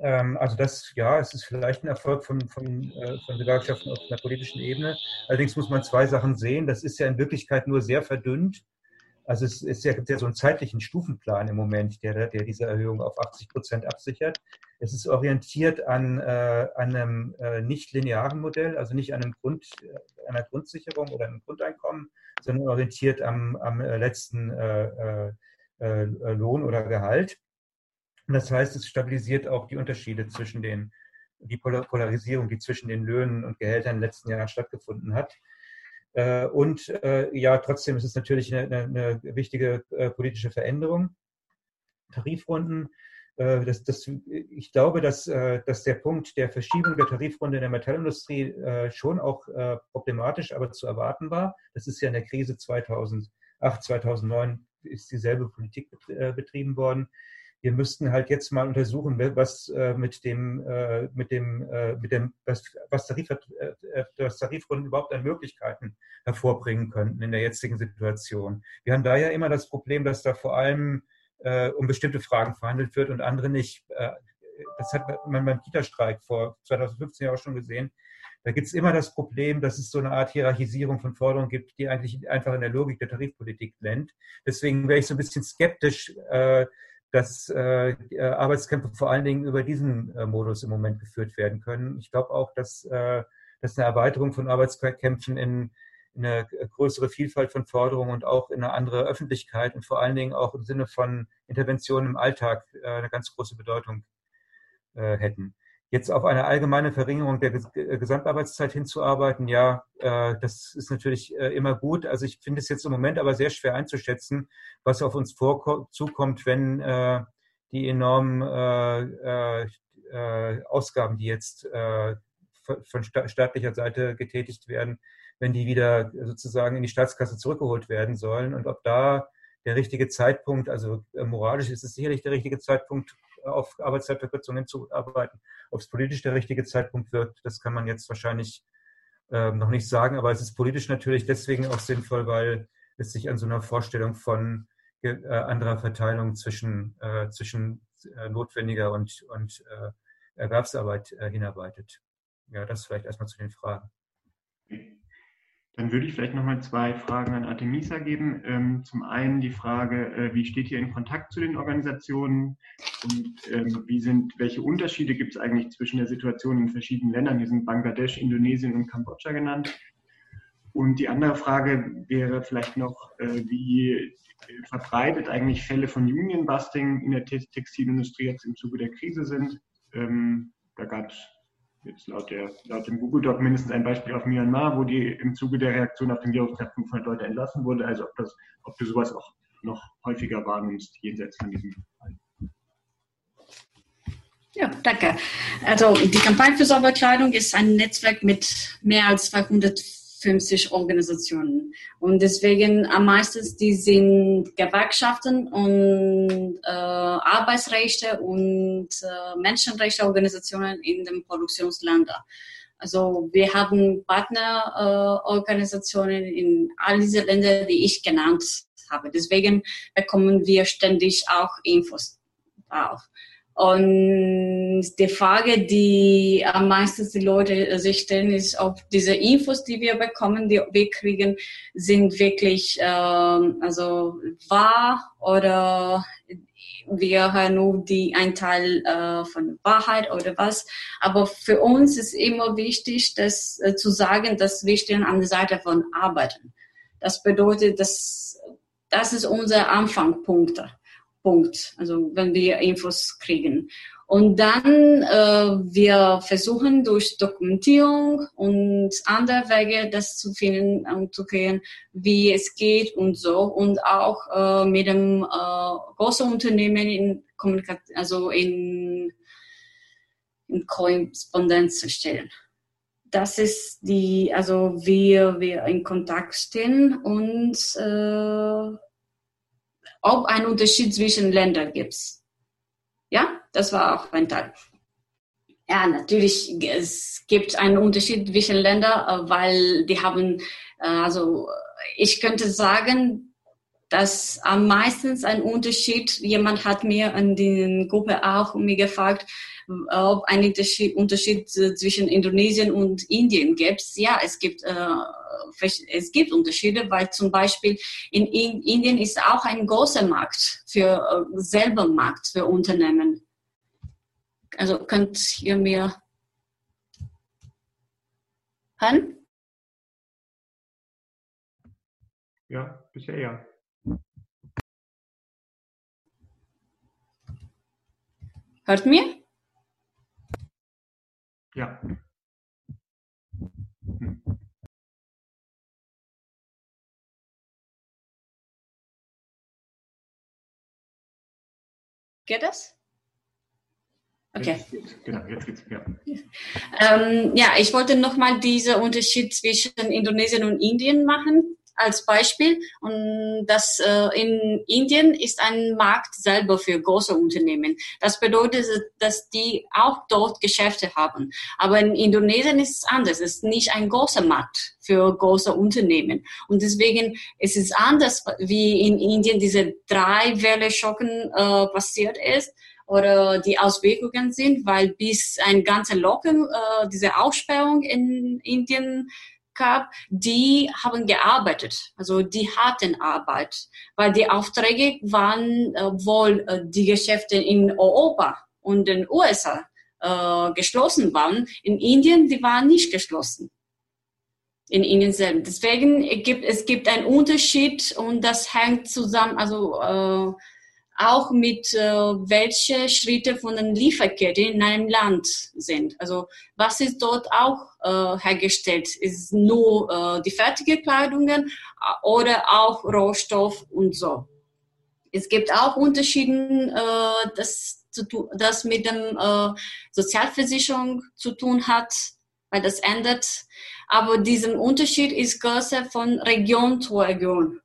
ähm, also das, ja, es ist vielleicht ein Erfolg von, von, äh, von Gewerkschaften auf einer politischen Ebene. Allerdings muss man zwei Sachen sehen. Das ist ja in Wirklichkeit nur sehr verdünnt. Also es ja, gibt ja so einen zeitlichen Stufenplan im Moment, der, der diese Erhöhung auf 80 Prozent absichert. Es ist orientiert an, äh, einem äh, nicht linearen Modell, also nicht an einem Grund, äh, einer Grundsicherung oder einem Grundeinkommen, sondern orientiert am, am äh, letzten äh, Lohn oder Gehalt. Und das heißt, es stabilisiert auch die Unterschiede zwischen den, die Polarisierung, die zwischen den Löhnen und Gehältern in den letzten Jahren stattgefunden hat. Äh, und äh, ja, trotzdem ist es natürlich eine, eine wichtige äh, politische Veränderung. Tarifrunden. Das, das, ich glaube, dass, dass der Punkt der Verschiebung der Tarifrunde in der Metallindustrie schon auch problematisch, aber zu erwarten war. Das ist ja in der Krise 2008, 2009 ist dieselbe Politik betrieben worden wir müssten halt jetzt mal untersuchen, was äh, mit dem, äh, mit dem, äh, mit dem, was, was, Tarif, was Tarifrunden überhaupt an Möglichkeiten hervorbringen könnten in der jetzigen Situation. Wir haben da ja immer das Problem, dass da vor allem um bestimmte Fragen verhandelt wird und andere nicht. das hat man beim Kita-Streik vor 2015 ja auch schon gesehen. Da gibt es immer das Problem, dass es so eine Art Hierarchisierung von Forderungen gibt, die eigentlich einfach in der Logik der Tarifpolitik blendet. Deswegen wäre ich so ein bisschen skeptisch, äh, dass äh, Arbeitskämpfe vor allen Dingen über diesen äh, Modus im Moment geführt werden können. Ich glaube auch, dass, äh, dass eine Erweiterung von Arbeitskämpfen in, in, eine größere Vielfalt von Forderungen und auch in eine andere Öffentlichkeit und vor allen Dingen auch im Sinne von Interventionen im Alltag äh, eine ganz große Bedeutung äh, hätten. Jetzt auf eine allgemeine Verringerung der äh, Gesamtarbeitszeit hinzuarbeiten, ja, äh, das ist natürlich äh, immer gut. Also ich finde es jetzt im Moment aber sehr schwer einzuschätzen, was auf uns zukommt, wenn die enormen Ausgaben, die jetzt von staatlicher Seite getätigt werden, wenn die wieder sozusagen in die Staatskasse zurückgeholt werden sollen und ob da der richtige Zeitpunkt, also moralisch ist es sicherlich der richtige Zeitpunkt, auf Arbeitszeitverkürzungen hinzuarbeiten. Ob es politisch der richtige Zeitpunkt wird, das kann man jetzt wahrscheinlich äh, noch nicht sagen, aber es ist politisch natürlich deswegen auch sinnvoll, weil es sich an so einer Vorstellung von äh, anderer Verteilung zwischen, äh, zwischen äh, notwendiger und, und äh, Erwerbsarbeit äh, hinarbeitet. Ja, das vielleicht erstmal zu den Fragen. Dann würde ich vielleicht nochmal zwei Fragen an Artemisa geben. Ähm, zum einen die Frage, äh, wie steht ihr in Kontakt zu den Organisationen und ähm, wie sind, welche Unterschiede gibt es eigentlich zwischen der Situation in verschiedenen Ländern? Hier sind Bangladesch, Indonesien und Kambodscha genannt. Und die andere Frage wäre vielleicht noch, äh, wie verbreitet eigentlich Fälle von Union Busting in der Textilindustrie jetzt im Zuge der Krise sind. Ähm, da gab es jetzt laut, der, laut dem Google Doc mindestens ein Beispiel auf Myanmar, wo die im Zuge der Reaktion auf den Virus 500 Leute entlassen wurde. Also ob, das, ob du sowas auch noch häufiger wahrnimmst, jenseits von diesem Fall. Ja, danke. Also die Kampagne für Sauberkleidung ist ein Netzwerk mit mehr als 200 50 Organisationen. Und deswegen am meisten, die sind Gewerkschaften und äh, Arbeitsrechte und äh, Menschenrechte-Organisationen in den Produktionsländern. Also wir haben Partnerorganisationen äh, in all diese Länder, die ich genannt habe. Deswegen bekommen wir ständig auch Infos auf. Und die Frage, die am meisten die Leute sich stellen, ist, ob diese Infos, die wir bekommen, die wir kriegen, sind wirklich ähm, also wahr oder wir hören nur die ein Teil äh, von Wahrheit oder was. Aber für uns ist immer wichtig, das äh, zu sagen, dass wir stehen an der Seite von Arbeiten. Das bedeutet, dass das ist unser Anfangspunkt. Punkt, also wenn wir Infos kriegen. Und dann äh, wir versuchen durch Dokumentierung und andere Wege das zu finden und zu gehen, wie es geht und so und auch äh, mit dem äh, großen Unternehmen in Kommunikation, also in, in Korrespondenz zu stellen. Das ist die, also wir wir in Kontakt stehen und äh, ob ein Unterschied zwischen Ländern gibt. Ja, das war auch ein Teil. Ja, natürlich, es gibt einen Unterschied zwischen Ländern, äh, weil die haben, äh, also ich könnte sagen, dass am meisten ein Unterschied, jemand hat mir in der Gruppe auch mir gefragt, ob ein Unterschied, Unterschied zwischen Indonesien und Indien gibt. Ja, es gibt, äh, es gibt Unterschiede, weil zum Beispiel in Indien ist auch ein großer Markt für äh, selber Markt für Unternehmen. Also könnt ihr mir hören? Ja, bisher ja. Hört mir? Ja. Hm. Geht das? Okay. Jetzt genau, jetzt geht's, ja. Ähm, ja, ich wollte nochmal diesen Unterschied zwischen Indonesien und Indien machen als Beispiel. Und das äh, in Indien ist ein Markt selber für große Unternehmen. Das bedeutet, dass die auch dort Geschäfte haben. Aber in Indonesien ist es anders. Es ist nicht ein großer Markt für große Unternehmen. Und deswegen ist es anders, wie in Indien diese drei Welle Schocken äh, passiert ist oder die Auswirkungen sind, weil bis ein ganzer Locken, äh, diese Aussperrung in Indien gab, die haben gearbeitet, also die hatten Arbeit, weil die Aufträge waren äh, wohl äh, die Geschäfte in Europa und den USA äh, geschlossen waren. In Indien, die waren nicht geschlossen. In Indien selbst. Deswegen gibt es gibt einen Unterschied und das hängt zusammen, also äh, auch mit äh, welche Schritte von der Lieferkette in einem Land sind. Also was ist dort auch äh, hergestellt? Ist nur äh, die fertige Kleidungen äh, oder auch Rohstoff und so. Es gibt auch Unterschiede, äh, das, zu das mit dem äh, Sozialversicherung zu tun hat, weil das ändert. Aber dieser Unterschied ist größer von Region zu Region.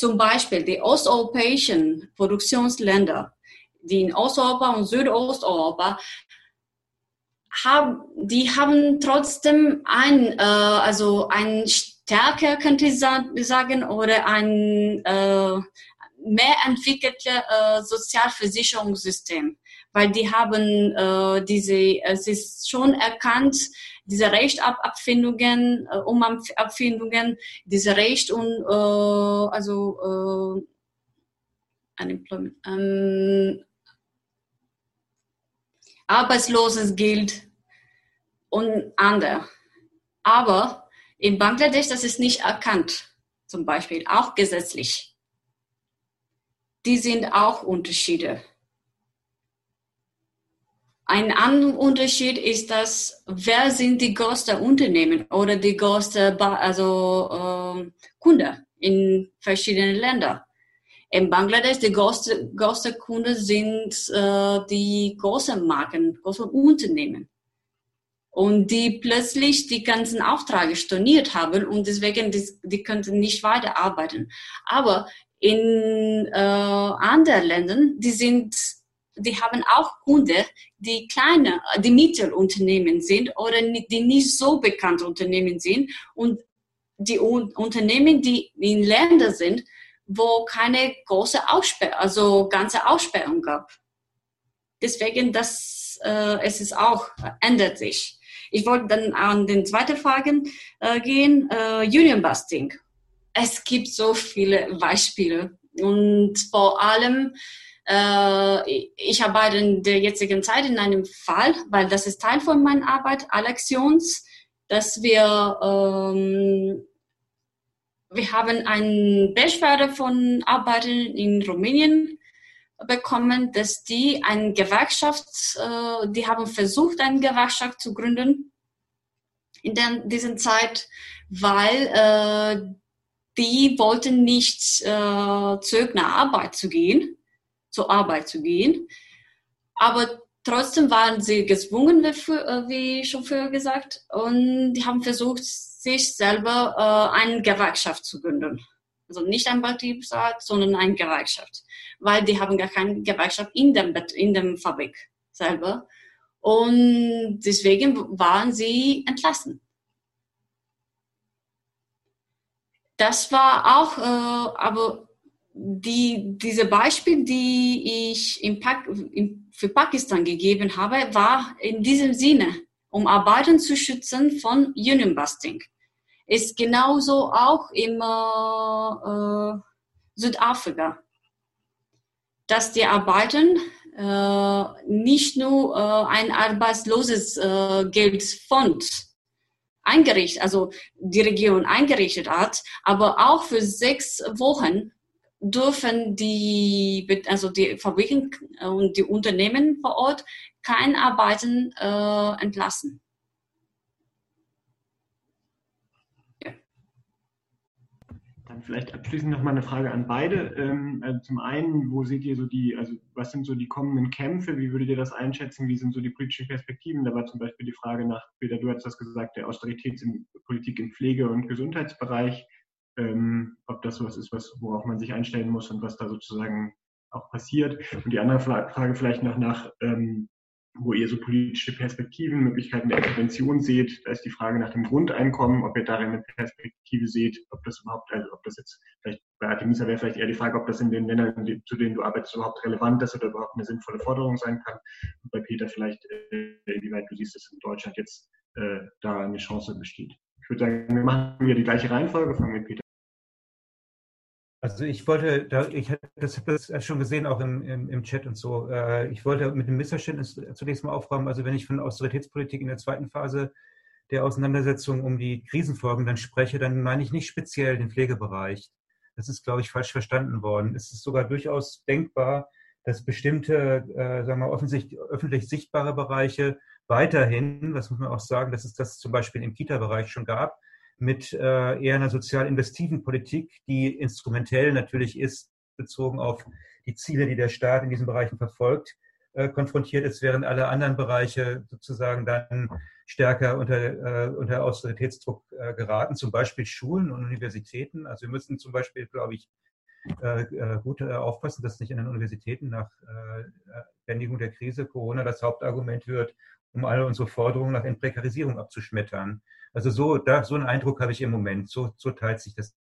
Zum Beispiel die osteuropäischen Produktionsländer die in Osteuropa und Südosteuropa haben, die haben trotzdem ein, äh, also ein stärker, könnte ich sagen, oder ein äh, mehr entwickeltes äh, Sozialversicherungssystem, weil die haben äh, diese, es ist schon erkannt, diese Rechtabfindungen, äh, Umabfindungen, diese Recht und äh, also äh, ähm, Arbeitslosengeld und andere. Aber in Bangladesch, das ist nicht erkannt, zum Beispiel, auch gesetzlich. Die sind auch Unterschiede. Ein anderer Unterschied ist, dass wer sind die größten Unternehmen oder die größten also, äh, Kunden in verschiedenen Ländern. In Bangladesch die größten größte Kunden sind äh, die großen Marken, großen Unternehmen. Und die plötzlich die ganzen Aufträge storniert haben und deswegen die, die könnten nicht weiterarbeiten. Aber in äh, anderen Ländern, die sind die haben auch Kunden, die kleine, die Mittelunternehmen sind oder die nicht so bekannte Unternehmen sind und die Unternehmen, die in Ländern sind, wo keine große Aussperrung, also ganze Aussperrung gab. Deswegen, das, äh, es ist auch, ändert sich. Ich wollte dann an den zweiten Fragen äh, gehen. Äh, Union Busting. Es gibt so viele Beispiele und vor allem äh, ich arbeite in der jetzigen Zeit in einem Fall, weil das ist Teil von meiner Arbeit, Alexions, dass wir ähm, wir haben eine Beschwerde von Arbeitern in Rumänien bekommen, dass die eine Gewerkschaft, äh, die haben versucht, eine Gewerkschaft zu gründen in der, dieser Zeit, weil äh, die wollten nicht äh, zurück nach Arbeit zu gehen zur Arbeit zu gehen. Aber trotzdem waren sie gezwungen, wie äh, schon früher gesagt, und die haben versucht, sich selber äh, eine Gewerkschaft zu gründen. Also nicht ein Betriebsrat, sondern eine Gewerkschaft. Weil die haben gar keine Gewerkschaft in dem, in dem Fabrik selber. Und deswegen waren sie entlassen. Das war auch, äh, aber die, diese Beispiel, die ich im Pak im, für Pakistan gegeben habe, war in diesem Sinne, um Arbeiten zu schützen von Union Busting. Ist genauso auch im äh, Südafrika, dass die Arbeiten äh, nicht nur äh, ein arbeitsloses äh, Geldfond eingerichtet, also die Regierung eingerichtet hat, aber auch für sechs Wochen dürfen die, also die Fabriken und die Unternehmen vor Ort kein Arbeiten äh, entlassen. Dann vielleicht abschließend noch mal eine Frage an beide. Ähm, also zum einen, wo seht ihr so die, also was sind so die kommenden Kämpfe? Wie würdet ihr das einschätzen? Wie sind so die politischen Perspektiven? Da war zum Beispiel die Frage nach, Peter, du hast das gesagt, der Austeritätspolitik im Pflege- und Gesundheitsbereich ähm, ob das was ist, was, worauf man sich einstellen muss und was da sozusagen auch passiert. Und die andere Frage vielleicht noch nach, ähm, wo ihr so politische Perspektiven, Möglichkeiten der Intervention seht. Da ist die Frage nach dem Grundeinkommen, ob ihr darin eine Perspektive seht, ob das überhaupt, also ob das jetzt vielleicht bei Artemisa wäre vielleicht eher die Frage, ob das in den Ländern, zu denen du arbeitest, überhaupt relevant ist oder überhaupt eine sinnvolle Forderung sein kann. Und bei Peter vielleicht, äh, inwieweit du siehst, dass in Deutschland jetzt äh, da eine Chance besteht. Würde sagen, wir machen wieder die gleiche Reihenfolge, fangen mit Peter also ich wollte, ich habe das, das schon gesehen, auch im, im, im Chat und so. Äh, ich wollte mit dem Missverständnis zunächst mal aufräumen. Also wenn ich von Austeritätspolitik in der zweiten Phase der Auseinandersetzung um die Krisenfolgen dann spreche, dann meine ich nicht speziell den Pflegebereich. Das ist, glaube ich, falsch verstanden worden. Es ist sogar durchaus denkbar, dass bestimmte, äh, sagen wir, öffentlich, öffentlich sichtbare Bereiche weiterhin, was muss man auch sagen, dass es das zum Beispiel im Kita-Bereich schon gab, mit äh, eher einer sozial investiven Politik, die instrumentell natürlich ist, bezogen auf die Ziele, die der Staat in diesen Bereichen verfolgt, äh, konfrontiert ist, während alle anderen Bereiche sozusagen dann stärker unter, äh, unter Austeritätsdruck äh, geraten, zum Beispiel Schulen und Universitäten. Also wir müssen zum Beispiel, glaube ich, äh, äh gut äh, aufpassen, dass nicht an den Universitäten nach Beendigung der Krise Corona das Hauptargument wird, um alle unsere Forderungen nach Entprekarisierung abzuschmettern. Also so, da, so einen Eindruck habe ich im Moment. So, so teilt sich das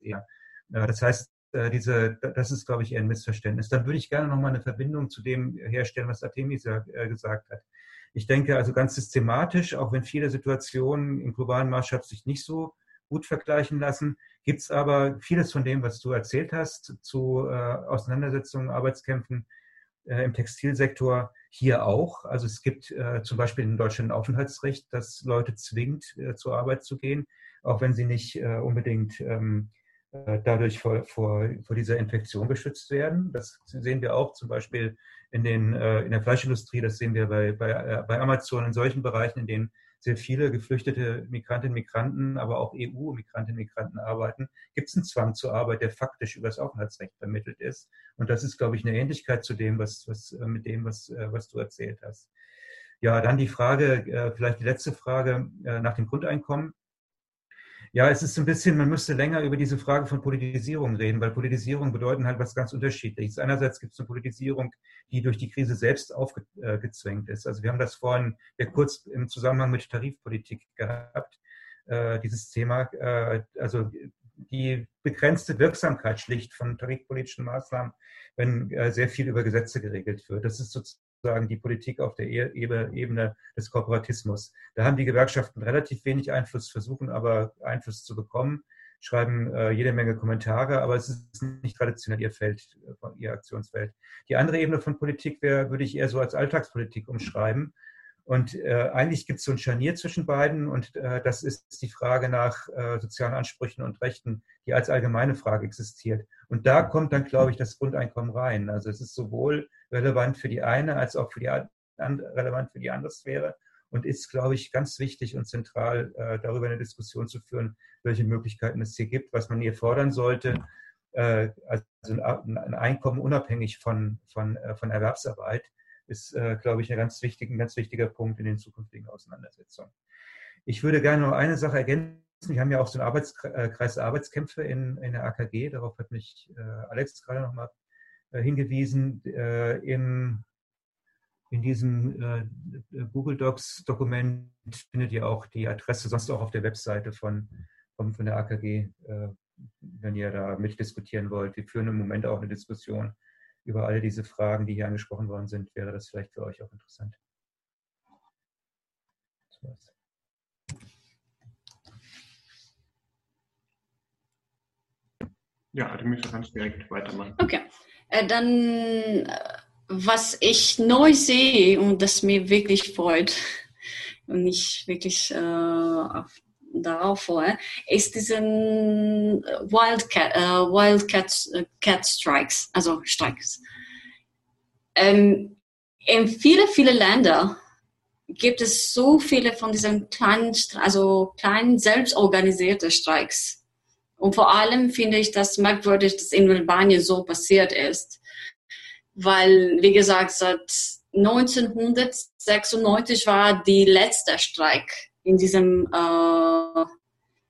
eher. Das heißt, diese, das ist, glaube ich, eher ein Missverständnis. Dann würde ich gerne noch mal eine Verbindung zu dem herstellen, was Artemis gesagt hat. Ich denke also ganz systematisch, auch wenn viele Situationen im globalen Maßstab sich nicht so gut vergleichen lassen, gibt es aber vieles von dem, was du erzählt hast, zu äh, Auseinandersetzungen, Arbeitskämpfen äh, im Textilsektor hier auch. Also es gibt äh, zum Beispiel in Deutschland ein Aufenthaltsrecht, das Leute zwingt, äh, zur Arbeit zu gehen, auch wenn sie nicht äh, unbedingt ähm, äh, dadurch vor, vor, vor dieser Infektion geschützt werden. Das sehen wir auch zum Beispiel in, den, äh, in der Fleischindustrie, das sehen wir bei, bei, äh, bei Amazon, in solchen Bereichen, in denen sehr viele geflüchtete Migrantinnen und Migranten, aber auch EU-Migrantinnen und Migranten arbeiten, gibt es einen Zwang zur Arbeit, der faktisch über das Aufenthaltsrecht vermittelt ist. Und das ist, glaube ich, eine Ähnlichkeit zu dem, was, was mit dem, was, was du erzählt hast. Ja, dann die Frage, vielleicht die letzte Frage nach dem Grundeinkommen. Ja, es ist ein bisschen, man müsste länger über diese Frage von Politisierung reden, weil Politisierung bedeuten halt was ganz Unterschiedliches. Einerseits gibt es eine Politisierung, die durch die Krise selbst aufgezwängt ist. Also wir haben das vorhin ja kurz im Zusammenhang mit Tarifpolitik gehabt, äh, dieses Thema. Äh, also die begrenzte Wirksamkeit schlicht von tarifpolitischen Maßnahmen, wenn äh, sehr viel über Gesetze geregelt wird. Das ist sozusagen sozusagen die Politik auf der e-, Ebene des Kooperatismus. Da haben die Gewerkschaften relativ wenig Einfluss, versuchen aber Einfluss zu bekommen, schreiben äh, jede Menge Kommentare, aber es ist nicht traditionell ihr Feld, äh, ihr Aktionsfeld. Die andere Ebene von Politik wäre, würde ich eher so als Alltagspolitik umschreiben. Und äh, eigentlich gibt es so ein Scharnier zwischen beiden und äh, das ist die Frage nach äh, sozialen Ansprüchen und Rechten, die als allgemeine Frage existiert. Und da kommt dann, glaube ich, das Grundeinkommen rein. Also es ist sowohl relevant für die eine als auch für die relevant für die andere Sphäre und ist, glaube ich, ganz wichtig und zentral, äh, darüber eine Diskussion zu führen, welche Möglichkeiten es hier gibt, was man hier fordern sollte. Äh, also ein, ein Einkommen unabhängig von, von, äh, von Erwerbsarbeit ist, äh, glaube ich, ein ganz, wichtig, ein ganz wichtiger Punkt in den zukünftigen Auseinandersetzungen. Ich würde gerne noch eine Sache ergänzen. Wir haben ja auch so einen Arbeitskreis der Arbeitskämpfe in, in der AKG. Darauf hat mich äh, Alex gerade nochmal äh, hingewiesen. Äh, im, in diesem äh, Google Docs Dokument findet ihr auch die Adresse, sonst auch auf der Webseite von, von, von der AKG, äh, wenn ihr da mitdiskutieren wollt. Wir führen im Moment auch eine Diskussion über all diese Fragen, die hier angesprochen worden sind, wäre das vielleicht für euch auch interessant. Ja, du müsstest ganz direkt weitermachen. Okay, äh, dann äh, was ich neu sehe und das mir wirklich freut und ich wirklich äh, auf darauf vor, ist diesen Wildcat, äh, Wildcat äh, Cat Strikes, also Streiks. Ähm, in viele, viele Länder gibt es so viele von diesen kleinen, also kleinen selbstorganisierten Streiks. Und vor allem finde ich das merkwürdig, dass in Albanien so passiert ist. Weil, wie gesagt, seit 1996 war die letzte Streik in diesem äh,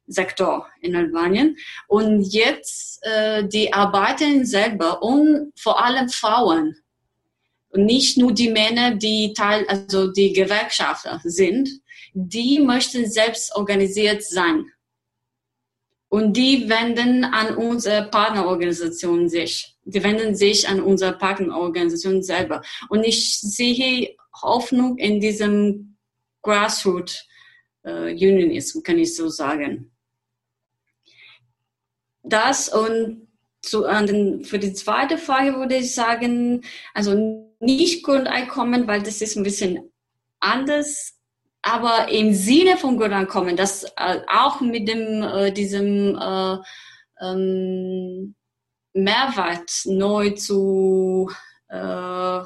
Sektor in Albanien. Und jetzt äh, die Arbeiterinnen selber und vor allem Frauen und nicht nur die Männer, die Teil, also die Gewerkschafter sind, die möchten selbst organisiert sein. Und die wenden an unsere Partnerorganisation sich. Die wenden sich an unsere Partnerorganisation selber. Und ich sehe Hoffnung in diesem Grassroot äh, kann ich so sagen. Das und zu, den, für die zweite Frage würde ich sagen, also nicht Grundeinkommen, weil das ist ein bisschen anders, aber im Sinne von Grundeinkommen, das äh, auch mit dem, äh, diesem äh, ähm, Mehrwert neu zu äh,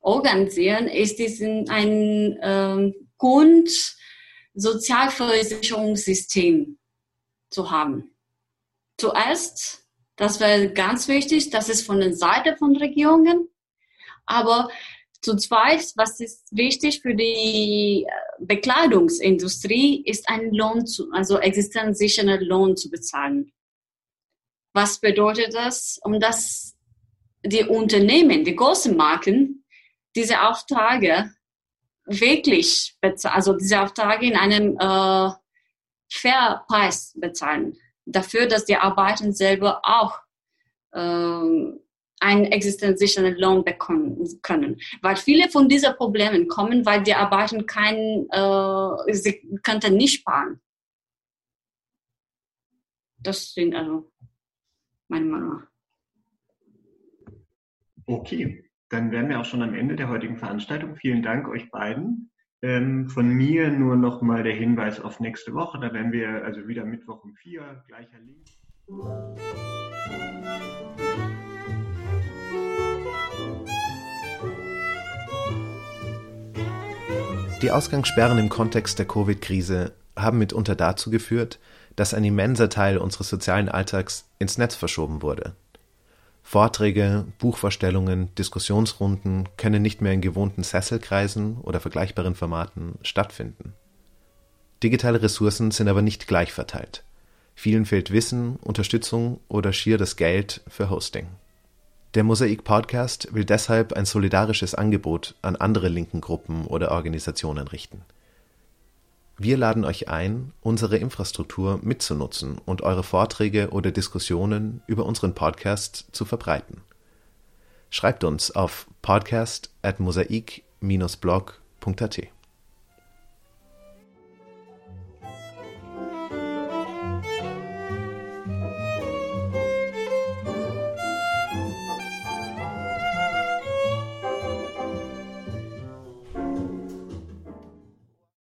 organisieren, ist diesen ein ähm, Grundsozialversicherungssystem zu haben. Zuerst, das wäre ganz wichtig, das ist von der Seite von Regierungen, aber zu zweit, was ist wichtig für die äh, Bekleidungsindustrie, ist ein Lohn, zu, also existenzsichernder Lohn zu bezahlen. Was bedeutet das? Um das die Unternehmen, die großen Marken, diese Aufträge wirklich, also diese Aufträge in einem äh, Fairpreis bezahlen. Dafür, dass die Arbeiter selber auch äh, einen existenzsichernden Lohn bekommen können. Weil viele von diesen Problemen kommen, weil die Arbeiter keinen, äh, sie könnten nicht sparen. Das sind also meine Meinung. Okay, dann wären wir auch schon am Ende der heutigen Veranstaltung. Vielen Dank euch beiden. Ähm, von mir nur noch mal der Hinweis auf nächste Woche. Da werden wir also wieder Mittwoch um vier, gleicher Link. Die Ausgangssperren im Kontext der Covid-Krise haben mitunter dazu geführt, dass ein immenser Teil unseres sozialen Alltags ins Netz verschoben wurde. Vorträge, Buchvorstellungen, Diskussionsrunden können nicht mehr in gewohnten Sesselkreisen oder vergleichbaren Formaten stattfinden. Digitale Ressourcen sind aber nicht gleich verteilt. Vielen fehlt Wissen, Unterstützung oder schier das Geld für Hosting. Der Mosaik Podcast will deshalb ein solidarisches Angebot an andere linken Gruppen oder Organisationen richten. Wir laden euch ein, unsere Infrastruktur mitzunutzen und eure Vorträge oder Diskussionen über unseren Podcast zu verbreiten. Schreibt uns auf podcast at mosaik-blog.at.